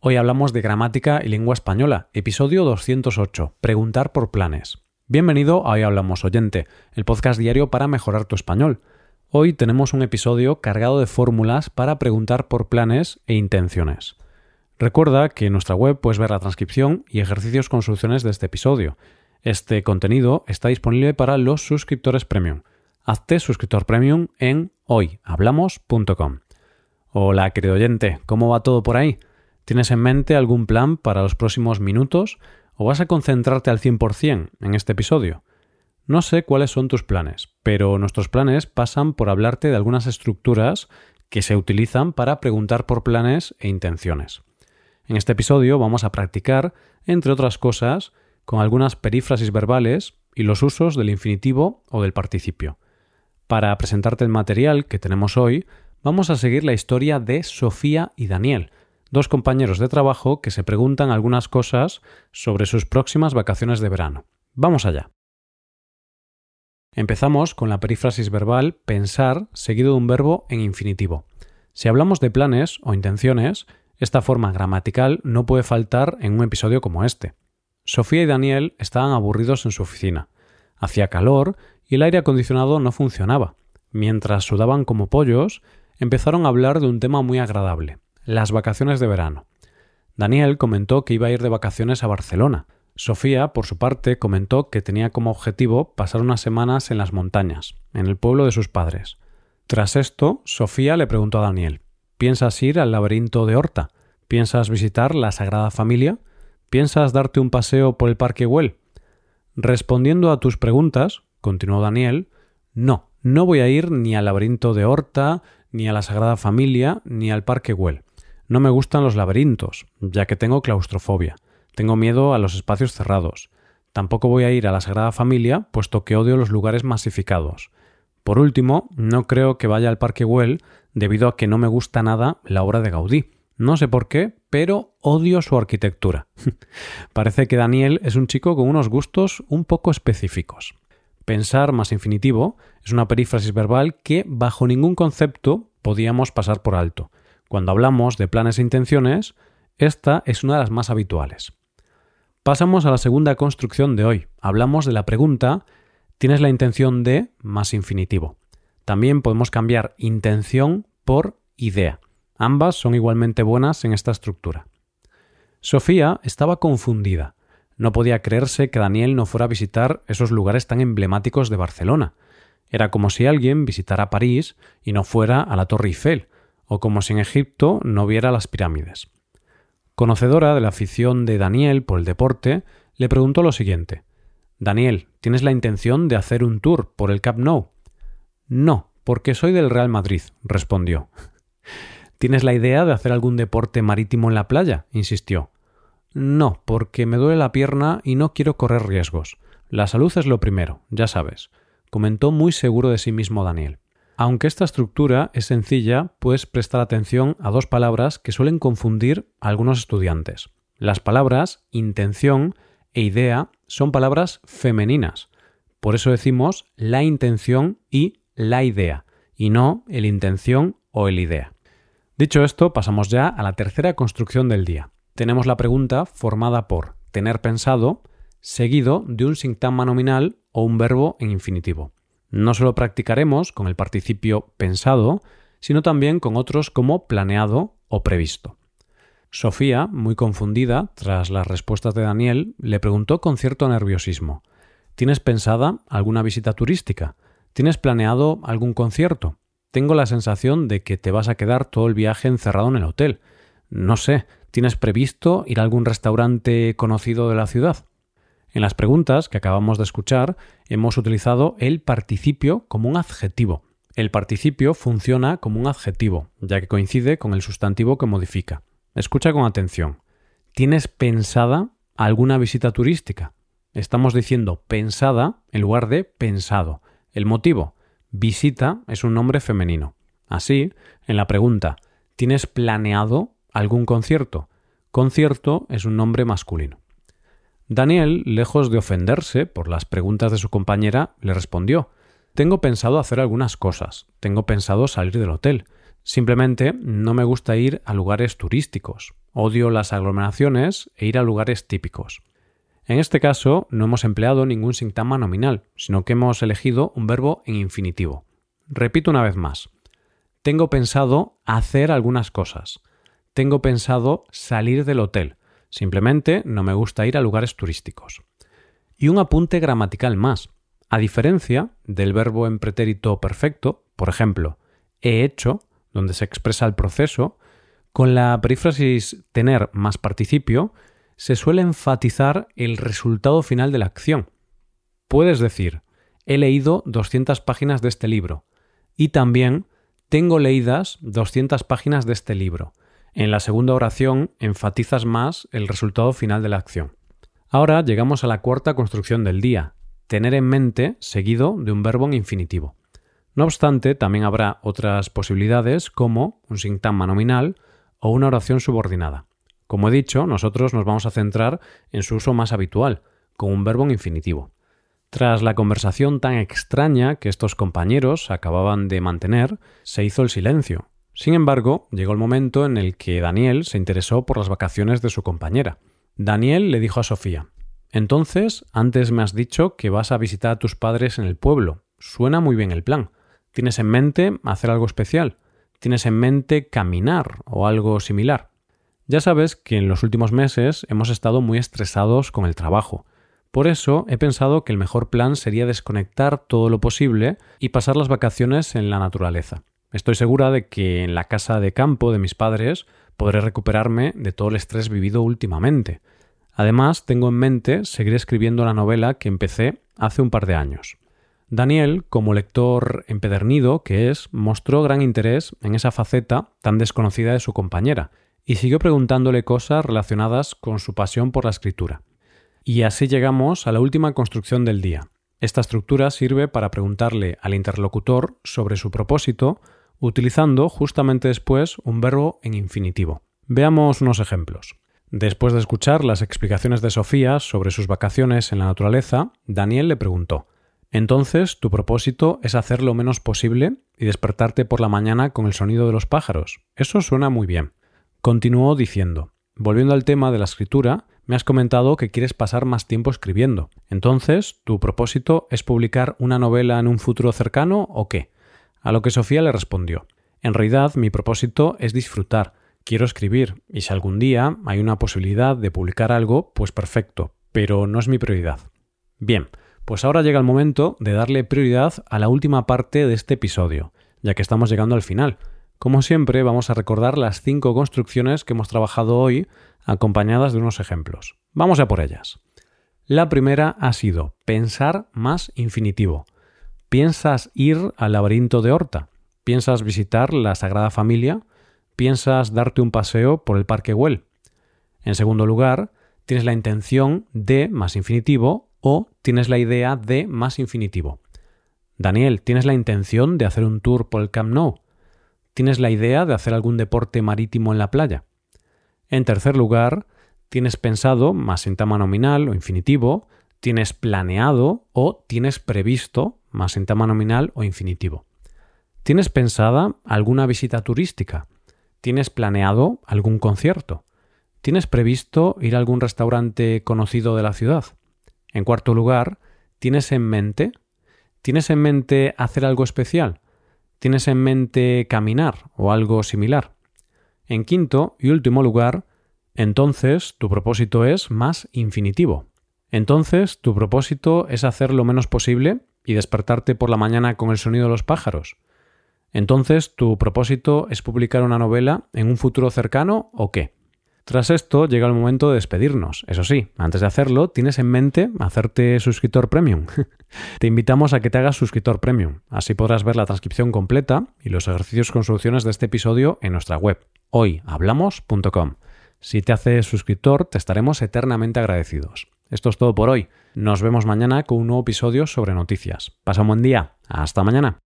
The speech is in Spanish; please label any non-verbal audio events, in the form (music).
Hoy hablamos de gramática y lengua española, episodio 208, Preguntar por planes. Bienvenido a Hoy Hablamos Oyente, el podcast diario para mejorar tu español. Hoy tenemos un episodio cargado de fórmulas para preguntar por planes e intenciones. Recuerda que en nuestra web puedes ver la transcripción y ejercicios con soluciones de este episodio. Este contenido está disponible para los suscriptores premium. Hazte suscriptor premium en hoyhablamos.com. Hola, querido oyente, ¿cómo va todo por ahí? ¿Tienes en mente algún plan para los próximos minutos o vas a concentrarte al 100% en este episodio? No sé cuáles son tus planes, pero nuestros planes pasan por hablarte de algunas estructuras que se utilizan para preguntar por planes e intenciones. En este episodio vamos a practicar, entre otras cosas, con algunas perífrasis verbales y los usos del infinitivo o del participio. Para presentarte el material que tenemos hoy, vamos a seguir la historia de Sofía y Daniel, dos compañeros de trabajo que se preguntan algunas cosas sobre sus próximas vacaciones de verano. Vamos allá. Empezamos con la perífrasis verbal pensar seguido de un verbo en infinitivo. Si hablamos de planes o intenciones, esta forma gramatical no puede faltar en un episodio como este. Sofía y Daniel estaban aburridos en su oficina. Hacía calor y el aire acondicionado no funcionaba. Mientras sudaban como pollos, empezaron a hablar de un tema muy agradable, las vacaciones de verano. Daniel comentó que iba a ir de vacaciones a Barcelona. Sofía, por su parte, comentó que tenía como objetivo pasar unas semanas en las montañas, en el pueblo de sus padres. Tras esto, Sofía le preguntó a Daniel ¿Piensas ir al laberinto de Horta? ¿Piensas visitar la Sagrada Familia? ¿Piensas darte un paseo por el Parque Güell? Respondiendo a tus preguntas, continuó Daniel, no, no voy a ir ni al laberinto de Horta, ni a la Sagrada Familia, ni al Parque Güell. No me gustan los laberintos, ya que tengo claustrofobia. Tengo miedo a los espacios cerrados. Tampoco voy a ir a la Sagrada Familia, puesto que odio los lugares masificados. Por último, no creo que vaya al Parque Güell debido a que no me gusta nada la obra de Gaudí. No sé por qué, pero odio su arquitectura. (laughs) Parece que Daniel es un chico con unos gustos un poco específicos. Pensar más infinitivo es una perífrasis verbal que bajo ningún concepto podíamos pasar por alto. Cuando hablamos de planes e intenciones, esta es una de las más habituales. Pasamos a la segunda construcción de hoy. Hablamos de la pregunta tienes la intención de más infinitivo. También podemos cambiar intención por idea. Ambas son igualmente buenas en esta estructura. Sofía estaba confundida. No podía creerse que Daniel no fuera a visitar esos lugares tan emblemáticos de Barcelona. Era como si alguien visitara París y no fuera a la Torre Eiffel, o como si en Egipto no viera las pirámides. Conocedora de la afición de Daniel por el deporte, le preguntó lo siguiente Daniel, ¿tienes la intención de hacer un tour por el Camp Nou? No, porque soy del Real Madrid, respondió. ¿Tienes la idea de hacer algún deporte marítimo en la playa? insistió. No, porque me duele la pierna y no quiero correr riesgos. La salud es lo primero, ya sabes, comentó muy seguro de sí mismo Daniel. Aunque esta estructura es sencilla, puedes prestar atención a dos palabras que suelen confundir a algunos estudiantes. Las palabras intención e idea son palabras femeninas. Por eso decimos la intención y la idea, y no el intención o el idea. Dicho esto, pasamos ya a la tercera construcción del día. Tenemos la pregunta formada por tener pensado, seguido de un sintagma nominal o un verbo en infinitivo. No solo practicaremos con el participio pensado, sino también con otros como planeado o previsto. Sofía, muy confundida tras las respuestas de Daniel, le preguntó con cierto nerviosismo ¿Tienes pensada alguna visita turística? ¿Tienes planeado algún concierto? Tengo la sensación de que te vas a quedar todo el viaje encerrado en el hotel. No sé, ¿tienes previsto ir a algún restaurante conocido de la ciudad? En las preguntas que acabamos de escuchar hemos utilizado el participio como un adjetivo. El participio funciona como un adjetivo, ya que coincide con el sustantivo que modifica. Escucha con atención. ¿Tienes pensada alguna visita turística? Estamos diciendo pensada en lugar de pensado. El motivo, visita es un nombre femenino. Así, en la pregunta, ¿tienes planeado algún concierto? Concierto es un nombre masculino. Daniel, lejos de ofenderse por las preguntas de su compañera, le respondió Tengo pensado hacer algunas cosas. Tengo pensado salir del hotel. Simplemente no me gusta ir a lugares turísticos. Odio las aglomeraciones e ir a lugares típicos. En este caso no hemos empleado ningún sintagma nominal, sino que hemos elegido un verbo en infinitivo. Repito una vez más. Tengo pensado hacer algunas cosas. Tengo pensado salir del hotel. Simplemente no me gusta ir a lugares turísticos. Y un apunte gramatical más. A diferencia del verbo en pretérito perfecto, por ejemplo, he hecho, donde se expresa el proceso, con la perífrasis tener más participio, se suele enfatizar el resultado final de la acción. Puedes decir, he leído 200 páginas de este libro y también tengo leídas 200 páginas de este libro. En la segunda oración enfatizas más el resultado final de la acción. Ahora llegamos a la cuarta construcción del día, tener en mente seguido de un verbo en infinitivo. No obstante, también habrá otras posibilidades como un sintagma nominal o una oración subordinada. Como he dicho, nosotros nos vamos a centrar en su uso más habitual, con un verbo en infinitivo. Tras la conversación tan extraña que estos compañeros acababan de mantener, se hizo el silencio. Sin embargo, llegó el momento en el que Daniel se interesó por las vacaciones de su compañera. Daniel le dijo a Sofía Entonces, antes me has dicho que vas a visitar a tus padres en el pueblo. Suena muy bien el plan. ¿Tienes en mente hacer algo especial? ¿Tienes en mente caminar o algo similar? Ya sabes que en los últimos meses hemos estado muy estresados con el trabajo. Por eso he pensado que el mejor plan sería desconectar todo lo posible y pasar las vacaciones en la naturaleza. Estoy segura de que en la casa de campo de mis padres podré recuperarme de todo el estrés vivido últimamente. Además, tengo en mente seguir escribiendo la novela que empecé hace un par de años. Daniel, como lector empedernido que es, mostró gran interés en esa faceta tan desconocida de su compañera, y siguió preguntándole cosas relacionadas con su pasión por la escritura. Y así llegamos a la última construcción del día. Esta estructura sirve para preguntarle al interlocutor sobre su propósito, utilizando justamente después un verbo en infinitivo. Veamos unos ejemplos. Después de escuchar las explicaciones de Sofía sobre sus vacaciones en la naturaleza, Daniel le preguntó Entonces, tu propósito es hacer lo menos posible y despertarte por la mañana con el sonido de los pájaros. Eso suena muy bien. Continuó diciendo Volviendo al tema de la escritura, me has comentado que quieres pasar más tiempo escribiendo. Entonces, ¿tu propósito es publicar una novela en un futuro cercano o qué? A lo que Sofía le respondió En realidad mi propósito es disfrutar, quiero escribir, y si algún día hay una posibilidad de publicar algo, pues perfecto, pero no es mi prioridad. Bien, pues ahora llega el momento de darle prioridad a la última parte de este episodio, ya que estamos llegando al final. Como siempre, vamos a recordar las cinco construcciones que hemos trabajado hoy, acompañadas de unos ejemplos. Vamos a por ellas. La primera ha sido pensar más infinitivo. ¿Piensas ir al laberinto de Horta? ¿Piensas visitar la Sagrada Familia? ¿Piensas darte un paseo por el Parque Güell? En segundo lugar, tienes la intención de más infinitivo o tienes la idea de más infinitivo. Daniel, ¿tienes la intención de hacer un tour por el Camp Nou? ¿Tienes la idea de hacer algún deporte marítimo en la playa? En tercer lugar, ¿tienes pensado más sintagma nominal o infinitivo? ¿Tienes planeado o tienes previsto más sintagma nominal o infinitivo. ¿Tienes pensada alguna visita turística? ¿Tienes planeado algún concierto? ¿Tienes previsto ir a algún restaurante conocido de la ciudad? En cuarto lugar, ¿tienes en mente? ¿Tienes en mente hacer algo especial? ¿Tienes en mente caminar o algo similar? En quinto y último lugar, entonces tu propósito es más infinitivo. Entonces tu propósito es hacer lo menos posible y despertarte por la mañana con el sonido de los pájaros. Entonces, ¿tu propósito es publicar una novela en un futuro cercano o qué? Tras esto llega el momento de despedirnos. Eso sí, antes de hacerlo, tienes en mente hacerte suscriptor premium. (laughs) te invitamos a que te hagas suscriptor premium. Así podrás ver la transcripción completa y los ejercicios con soluciones de este episodio en nuestra web, hoyhablamos.com. Si te haces suscriptor, te estaremos eternamente agradecidos. Esto es todo por hoy. Nos vemos mañana con un nuevo episodio sobre noticias. Pasa un buen día. Hasta mañana.